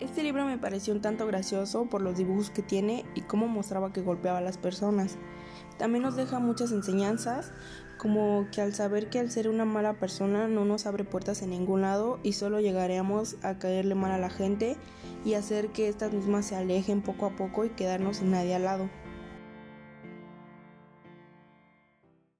Este libro me pareció un tanto gracioso por los dibujos que tiene y cómo mostraba que golpeaba a las personas. También nos deja muchas enseñanzas, como que al saber que al ser una mala persona no nos abre puertas en ningún lado y solo llegaremos a caerle mal a la gente y hacer que estas mismas se alejen poco a poco y quedarnos sin nadie al lado.